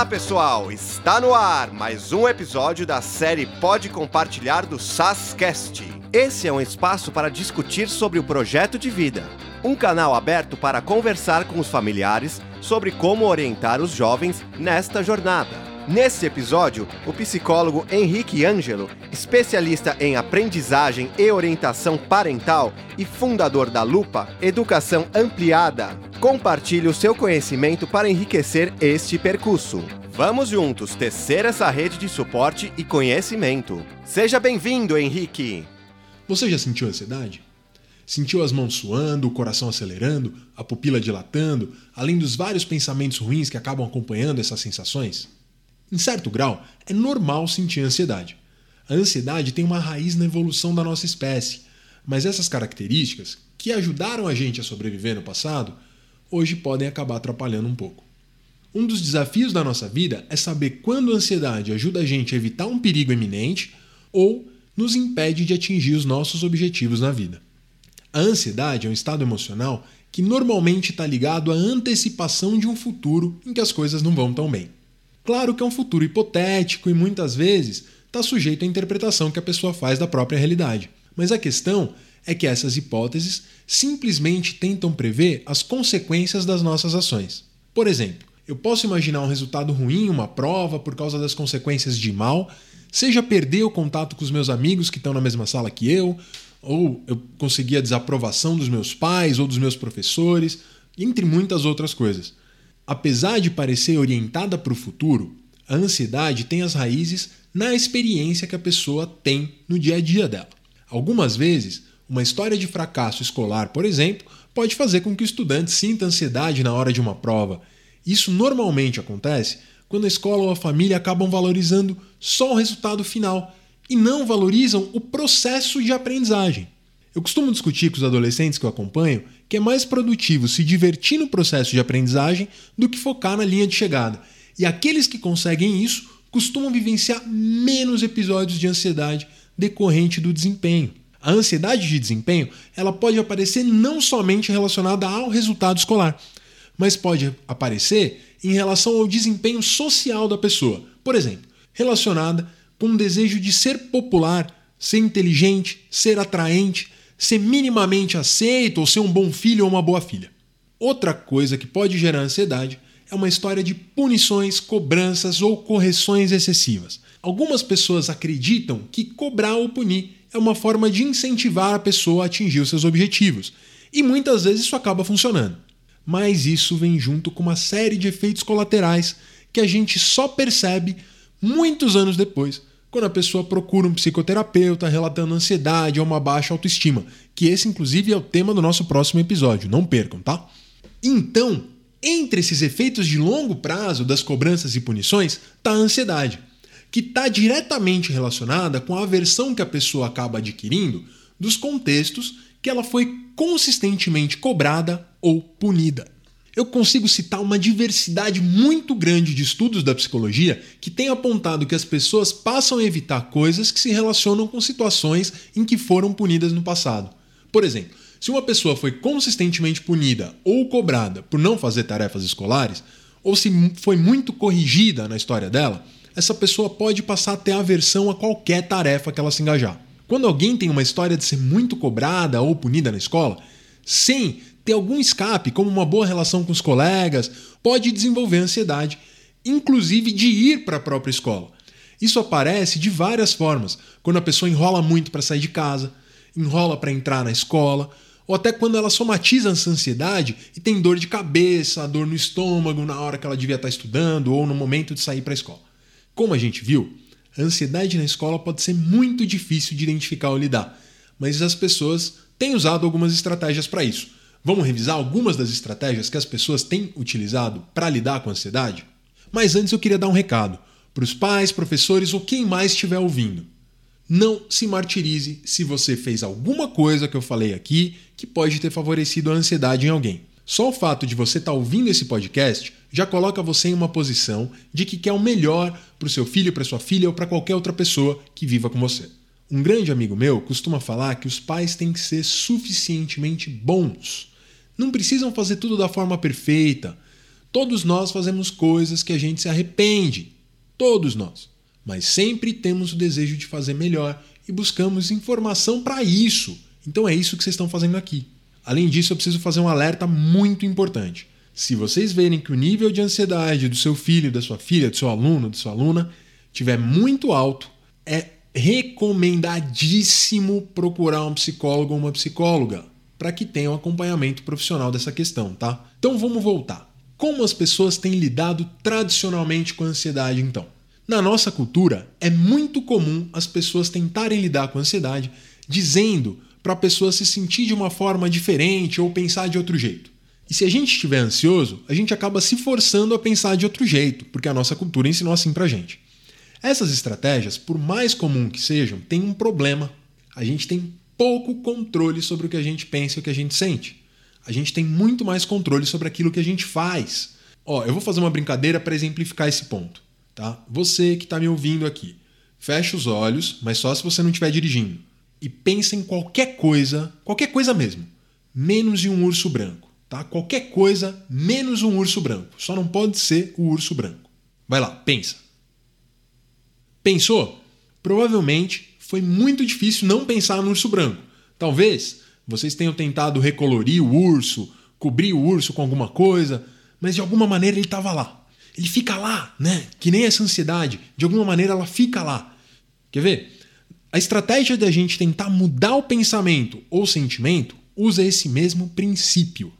Olá pessoal, está no ar mais um episódio da série Pode Compartilhar do SASCast. Esse é um espaço para discutir sobre o projeto de vida, um canal aberto para conversar com os familiares sobre como orientar os jovens nesta jornada. Nesse episódio, o psicólogo Henrique Ângelo, especialista em aprendizagem e orientação parental e fundador da Lupa Educação Ampliada, compartilha o seu conhecimento para enriquecer este percurso. Vamos juntos tecer essa rede de suporte e conhecimento. Seja bem-vindo, Henrique! Você já sentiu ansiedade? Sentiu as mãos suando, o coração acelerando, a pupila dilatando, além dos vários pensamentos ruins que acabam acompanhando essas sensações? Em certo grau, é normal sentir ansiedade. A ansiedade tem uma raiz na evolução da nossa espécie, mas essas características, que ajudaram a gente a sobreviver no passado, hoje podem acabar atrapalhando um pouco. Um dos desafios da nossa vida é saber quando a ansiedade ajuda a gente a evitar um perigo iminente ou nos impede de atingir os nossos objetivos na vida. A ansiedade é um estado emocional que normalmente está ligado à antecipação de um futuro em que as coisas não vão tão bem. Claro que é um futuro hipotético e muitas vezes está sujeito à interpretação que a pessoa faz da própria realidade. Mas a questão é que essas hipóteses simplesmente tentam prever as consequências das nossas ações. Por exemplo, eu posso imaginar um resultado ruim uma prova por causa das consequências de mal, seja perder o contato com os meus amigos que estão na mesma sala que eu, ou eu conseguir a desaprovação dos meus pais ou dos meus professores, entre muitas outras coisas. Apesar de parecer orientada para o futuro, a ansiedade tem as raízes na experiência que a pessoa tem no dia a dia dela. Algumas vezes, uma história de fracasso escolar, por exemplo, pode fazer com que o estudante sinta ansiedade na hora de uma prova. Isso normalmente acontece quando a escola ou a família acabam valorizando só o resultado final e não valorizam o processo de aprendizagem. Eu costumo discutir com os adolescentes que eu acompanho que é mais produtivo se divertir no processo de aprendizagem do que focar na linha de chegada. E aqueles que conseguem isso costumam vivenciar menos episódios de ansiedade decorrente do desempenho. A ansiedade de desempenho ela pode aparecer não somente relacionada ao resultado escolar, mas pode aparecer em relação ao desempenho social da pessoa. Por exemplo, relacionada com o desejo de ser popular, ser inteligente, ser atraente, ser minimamente aceito ou ser um bom filho ou uma boa filha. Outra coisa que pode gerar ansiedade é uma história de punições, cobranças ou correções excessivas. Algumas pessoas acreditam que cobrar ou punir é uma forma de incentivar a pessoa a atingir os seus objetivos, e muitas vezes isso acaba funcionando. Mas isso vem junto com uma série de efeitos colaterais que a gente só percebe muitos anos depois, quando a pessoa procura um psicoterapeuta relatando ansiedade ou uma baixa autoestima, que esse inclusive é o tema do nosso próximo episódio, não percam, tá? Então, entre esses efeitos de longo prazo das cobranças e punições, está a ansiedade, que está diretamente relacionada com a aversão que a pessoa acaba adquirindo dos contextos que ela foi consistentemente cobrada ou punida eu consigo citar uma diversidade muito grande de estudos da psicologia que têm apontado que as pessoas passam a evitar coisas que se relacionam com situações em que foram punidas no passado. Por exemplo, se uma pessoa foi consistentemente punida ou cobrada por não fazer tarefas escolares, ou se foi muito corrigida na história dela, essa pessoa pode passar a ter aversão a qualquer tarefa que ela se engajar. Quando alguém tem uma história de ser muito cobrada ou punida na escola, sem ter algum escape, como uma boa relação com os colegas, pode desenvolver ansiedade, inclusive de ir para a própria escola. Isso aparece de várias formas, quando a pessoa enrola muito para sair de casa, enrola para entrar na escola, ou até quando ela somatiza essa ansiedade e tem dor de cabeça, dor no estômago na hora que ela devia estar estudando ou no momento de sair para a escola. Como a gente viu, a ansiedade na escola pode ser muito difícil de identificar ou lidar, mas as pessoas têm usado algumas estratégias para isso. Vamos revisar algumas das estratégias que as pessoas têm utilizado para lidar com a ansiedade? Mas antes eu queria dar um recado para os pais, professores ou quem mais estiver ouvindo. Não se martirize se você fez alguma coisa que eu falei aqui que pode ter favorecido a ansiedade em alguém. Só o fato de você estar tá ouvindo esse podcast já coloca você em uma posição de que quer o melhor para o seu filho, para sua filha ou para qualquer outra pessoa que viva com você. Um grande amigo meu costuma falar que os pais têm que ser suficientemente bons não precisam fazer tudo da forma perfeita. Todos nós fazemos coisas que a gente se arrepende. Todos nós. Mas sempre temos o desejo de fazer melhor e buscamos informação para isso. Então é isso que vocês estão fazendo aqui. Além disso, eu preciso fazer um alerta muito importante. Se vocês verem que o nível de ansiedade do seu filho, da sua filha, do seu aluno, da sua aluna tiver muito alto, é recomendadíssimo procurar um psicólogo ou uma psicóloga para que tenha um acompanhamento profissional dessa questão, tá? Então vamos voltar. Como as pessoas têm lidado tradicionalmente com a ansiedade, então? Na nossa cultura, é muito comum as pessoas tentarem lidar com a ansiedade dizendo para a pessoa se sentir de uma forma diferente ou pensar de outro jeito. E se a gente estiver ansioso, a gente acaba se forçando a pensar de outro jeito, porque a nossa cultura ensinou assim pra gente. Essas estratégias, por mais comum que sejam, têm um problema. A gente tem pouco controle sobre o que a gente pensa e o que a gente sente. A gente tem muito mais controle sobre aquilo que a gente faz. Ó, eu vou fazer uma brincadeira para exemplificar esse ponto, tá? Você que está me ouvindo aqui, fecha os olhos, mas só se você não estiver dirigindo, e pensa em qualquer coisa, qualquer coisa mesmo, menos em um urso branco, tá? Qualquer coisa menos um urso branco. Só não pode ser o urso branco. Vai lá, pensa. Pensou? Provavelmente foi muito difícil não pensar no urso branco. Talvez vocês tenham tentado recolorir o urso, cobrir o urso com alguma coisa, mas de alguma maneira ele estava lá. Ele fica lá, né? Que nem essa ansiedade, de alguma maneira ela fica lá. Quer ver? A estratégia da gente tentar mudar o pensamento ou sentimento usa esse mesmo princípio.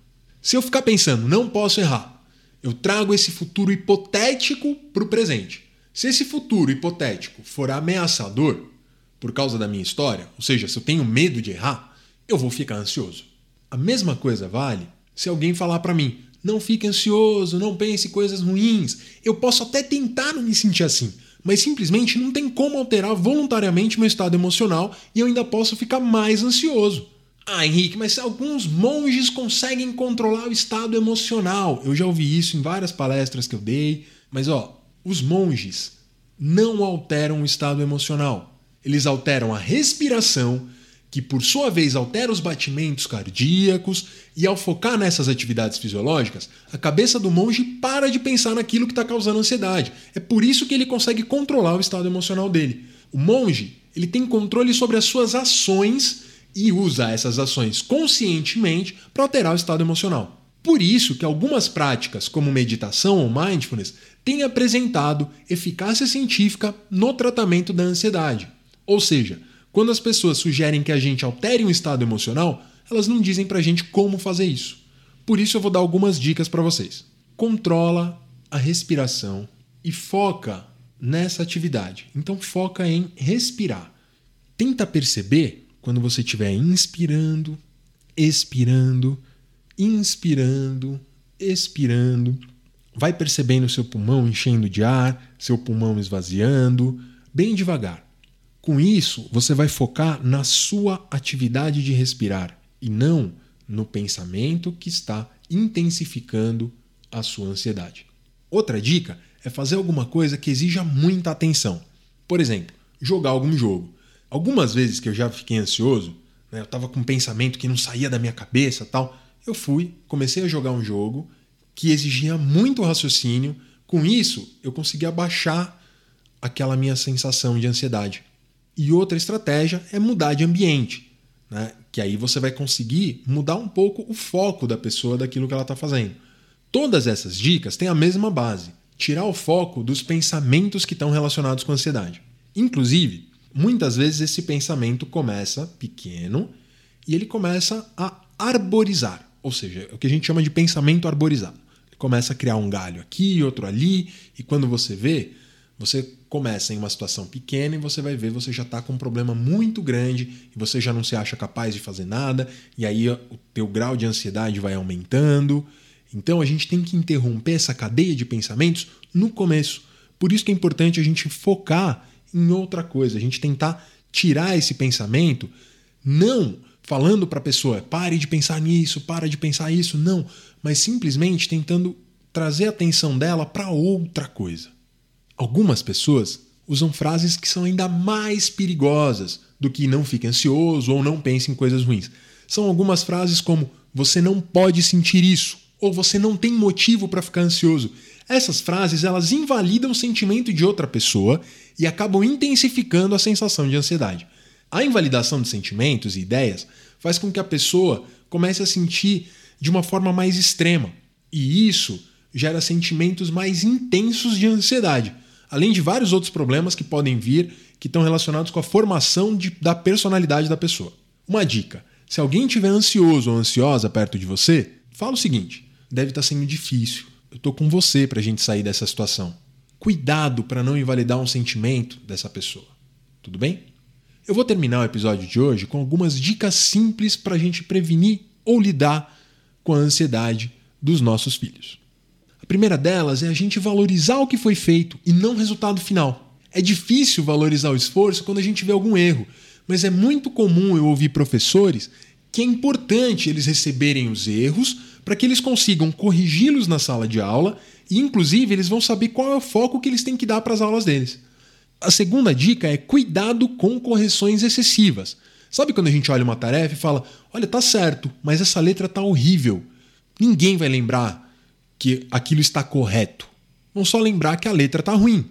Se eu ficar pensando, não posso errar, eu trago esse futuro hipotético para o presente. Se esse futuro hipotético for ameaçador, por causa da minha história, ou seja, se eu tenho medo de errar, eu vou ficar ansioso. A mesma coisa vale se alguém falar para mim: não fique ansioso, não pense coisas ruins. Eu posso até tentar não me sentir assim, mas simplesmente não tem como alterar voluntariamente meu estado emocional e eu ainda posso ficar mais ansioso. Ah, Henrique, mas alguns monges conseguem controlar o estado emocional. Eu já ouvi isso em várias palestras que eu dei, mas ó, os monges não alteram o estado emocional. Eles alteram a respiração, que por sua vez altera os batimentos cardíacos, e ao focar nessas atividades fisiológicas, a cabeça do monge para de pensar naquilo que está causando ansiedade. É por isso que ele consegue controlar o estado emocional dele. O monge ele tem controle sobre as suas ações e usa essas ações conscientemente para alterar o estado emocional. Por isso que algumas práticas, como meditação ou mindfulness, têm apresentado eficácia científica no tratamento da ansiedade. Ou seja, quando as pessoas sugerem que a gente altere um estado emocional, elas não dizem pra gente como fazer isso. Por isso eu vou dar algumas dicas para vocês. Controla a respiração e foca nessa atividade. Então foca em respirar. Tenta perceber quando você estiver inspirando, expirando, inspirando, expirando. Vai percebendo seu pulmão enchendo de ar, seu pulmão esvaziando, bem devagar. Com isso, você vai focar na sua atividade de respirar e não no pensamento que está intensificando a sua ansiedade. Outra dica é fazer alguma coisa que exija muita atenção. Por exemplo, jogar algum jogo. Algumas vezes que eu já fiquei ansioso, né, eu estava com um pensamento que não saía da minha cabeça tal, eu fui, comecei a jogar um jogo que exigia muito raciocínio. Com isso, eu consegui abaixar aquela minha sensação de ansiedade. E outra estratégia é mudar de ambiente, né? que aí você vai conseguir mudar um pouco o foco da pessoa daquilo que ela está fazendo. Todas essas dicas têm a mesma base: tirar o foco dos pensamentos que estão relacionados com a ansiedade. Inclusive, muitas vezes esse pensamento começa pequeno e ele começa a arborizar, ou seja, o que a gente chama de pensamento arborizado. Ele começa a criar um galho aqui, outro ali, e quando você vê, você começa em uma situação pequena e você vai ver, você já está com um problema muito grande e você já não se acha capaz de fazer nada, e aí o teu grau de ansiedade vai aumentando. Então a gente tem que interromper essa cadeia de pensamentos no começo. Por isso que é importante a gente focar em outra coisa, a gente tentar tirar esse pensamento, não falando para a pessoa, pare de pensar nisso, para de pensar isso, não, mas simplesmente tentando trazer a atenção dela para outra coisa. Algumas pessoas usam frases que são ainda mais perigosas do que não fique ansioso ou não pense em coisas ruins. São algumas frases como você não pode sentir isso ou você não tem motivo para ficar ansioso. Essas frases elas invalidam o sentimento de outra pessoa e acabam intensificando a sensação de ansiedade. A invalidação de sentimentos e ideias faz com que a pessoa comece a sentir de uma forma mais extrema, e isso gera sentimentos mais intensos de ansiedade, além de vários outros problemas que podem vir que estão relacionados com a formação de, da personalidade da pessoa. Uma dica: se alguém estiver ansioso ou ansiosa perto de você, fala o seguinte: deve estar sendo difícil. Eu estou com você para a gente sair dessa situação. Cuidado para não invalidar um sentimento dessa pessoa. Tudo bem? Eu vou terminar o episódio de hoje com algumas dicas simples para a gente prevenir ou lidar com a ansiedade dos nossos filhos. Primeira delas é a gente valorizar o que foi feito e não o resultado final. É difícil valorizar o esforço quando a gente vê algum erro, mas é muito comum eu ouvir professores que é importante eles receberem os erros para que eles consigam corrigi-los na sala de aula e, inclusive, eles vão saber qual é o foco que eles têm que dar para as aulas deles. A segunda dica é cuidado com correções excessivas. Sabe quando a gente olha uma tarefa e fala: olha, tá certo, mas essa letra tá horrível. Ninguém vai lembrar que aquilo está correto. Vão só lembrar que a letra tá ruim.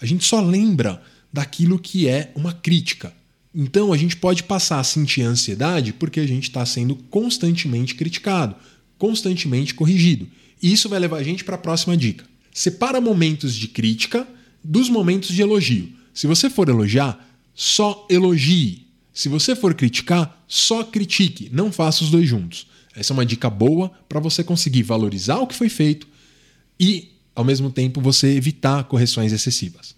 A gente só lembra daquilo que é uma crítica. Então a gente pode passar a sentir ansiedade porque a gente está sendo constantemente criticado, constantemente corrigido. E isso vai levar a gente para a próxima dica. Separa momentos de crítica dos momentos de elogio. Se você for elogiar, só elogie. Se você for criticar, só critique, não faça os dois juntos. Essa é uma dica boa para você conseguir valorizar o que foi feito e, ao mesmo tempo, você evitar correções excessivas.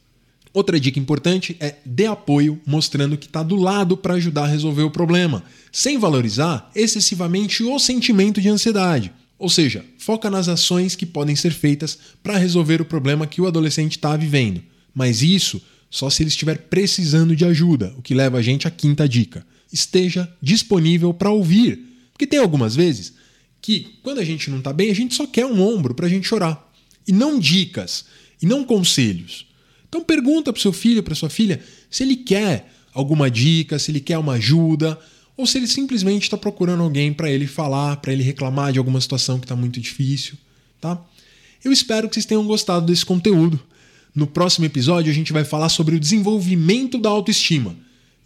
Outra dica importante é dê apoio mostrando que está do lado para ajudar a resolver o problema, sem valorizar excessivamente o sentimento de ansiedade. Ou seja, foca nas ações que podem ser feitas para resolver o problema que o adolescente está vivendo. Mas isso só se ele estiver precisando de ajuda, o que leva a gente à quinta dica. Esteja disponível para ouvir. Porque tem algumas vezes que, quando a gente não está bem, a gente só quer um ombro para a gente chorar. E não dicas, e não conselhos. Então pergunta para seu filho, para sua filha, se ele quer alguma dica, se ele quer uma ajuda, ou se ele simplesmente está procurando alguém para ele falar, para ele reclamar de alguma situação que está muito difícil, tá? Eu espero que vocês tenham gostado desse conteúdo. No próximo episódio a gente vai falar sobre o desenvolvimento da autoestima.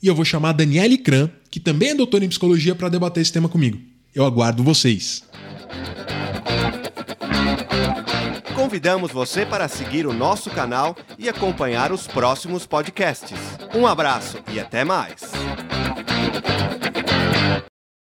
E eu vou chamar a Daniele Kran, que também é doutora em psicologia, para debater esse tema comigo. Eu aguardo vocês. Convidamos você para seguir o nosso canal e acompanhar os próximos podcasts. Um abraço e até mais!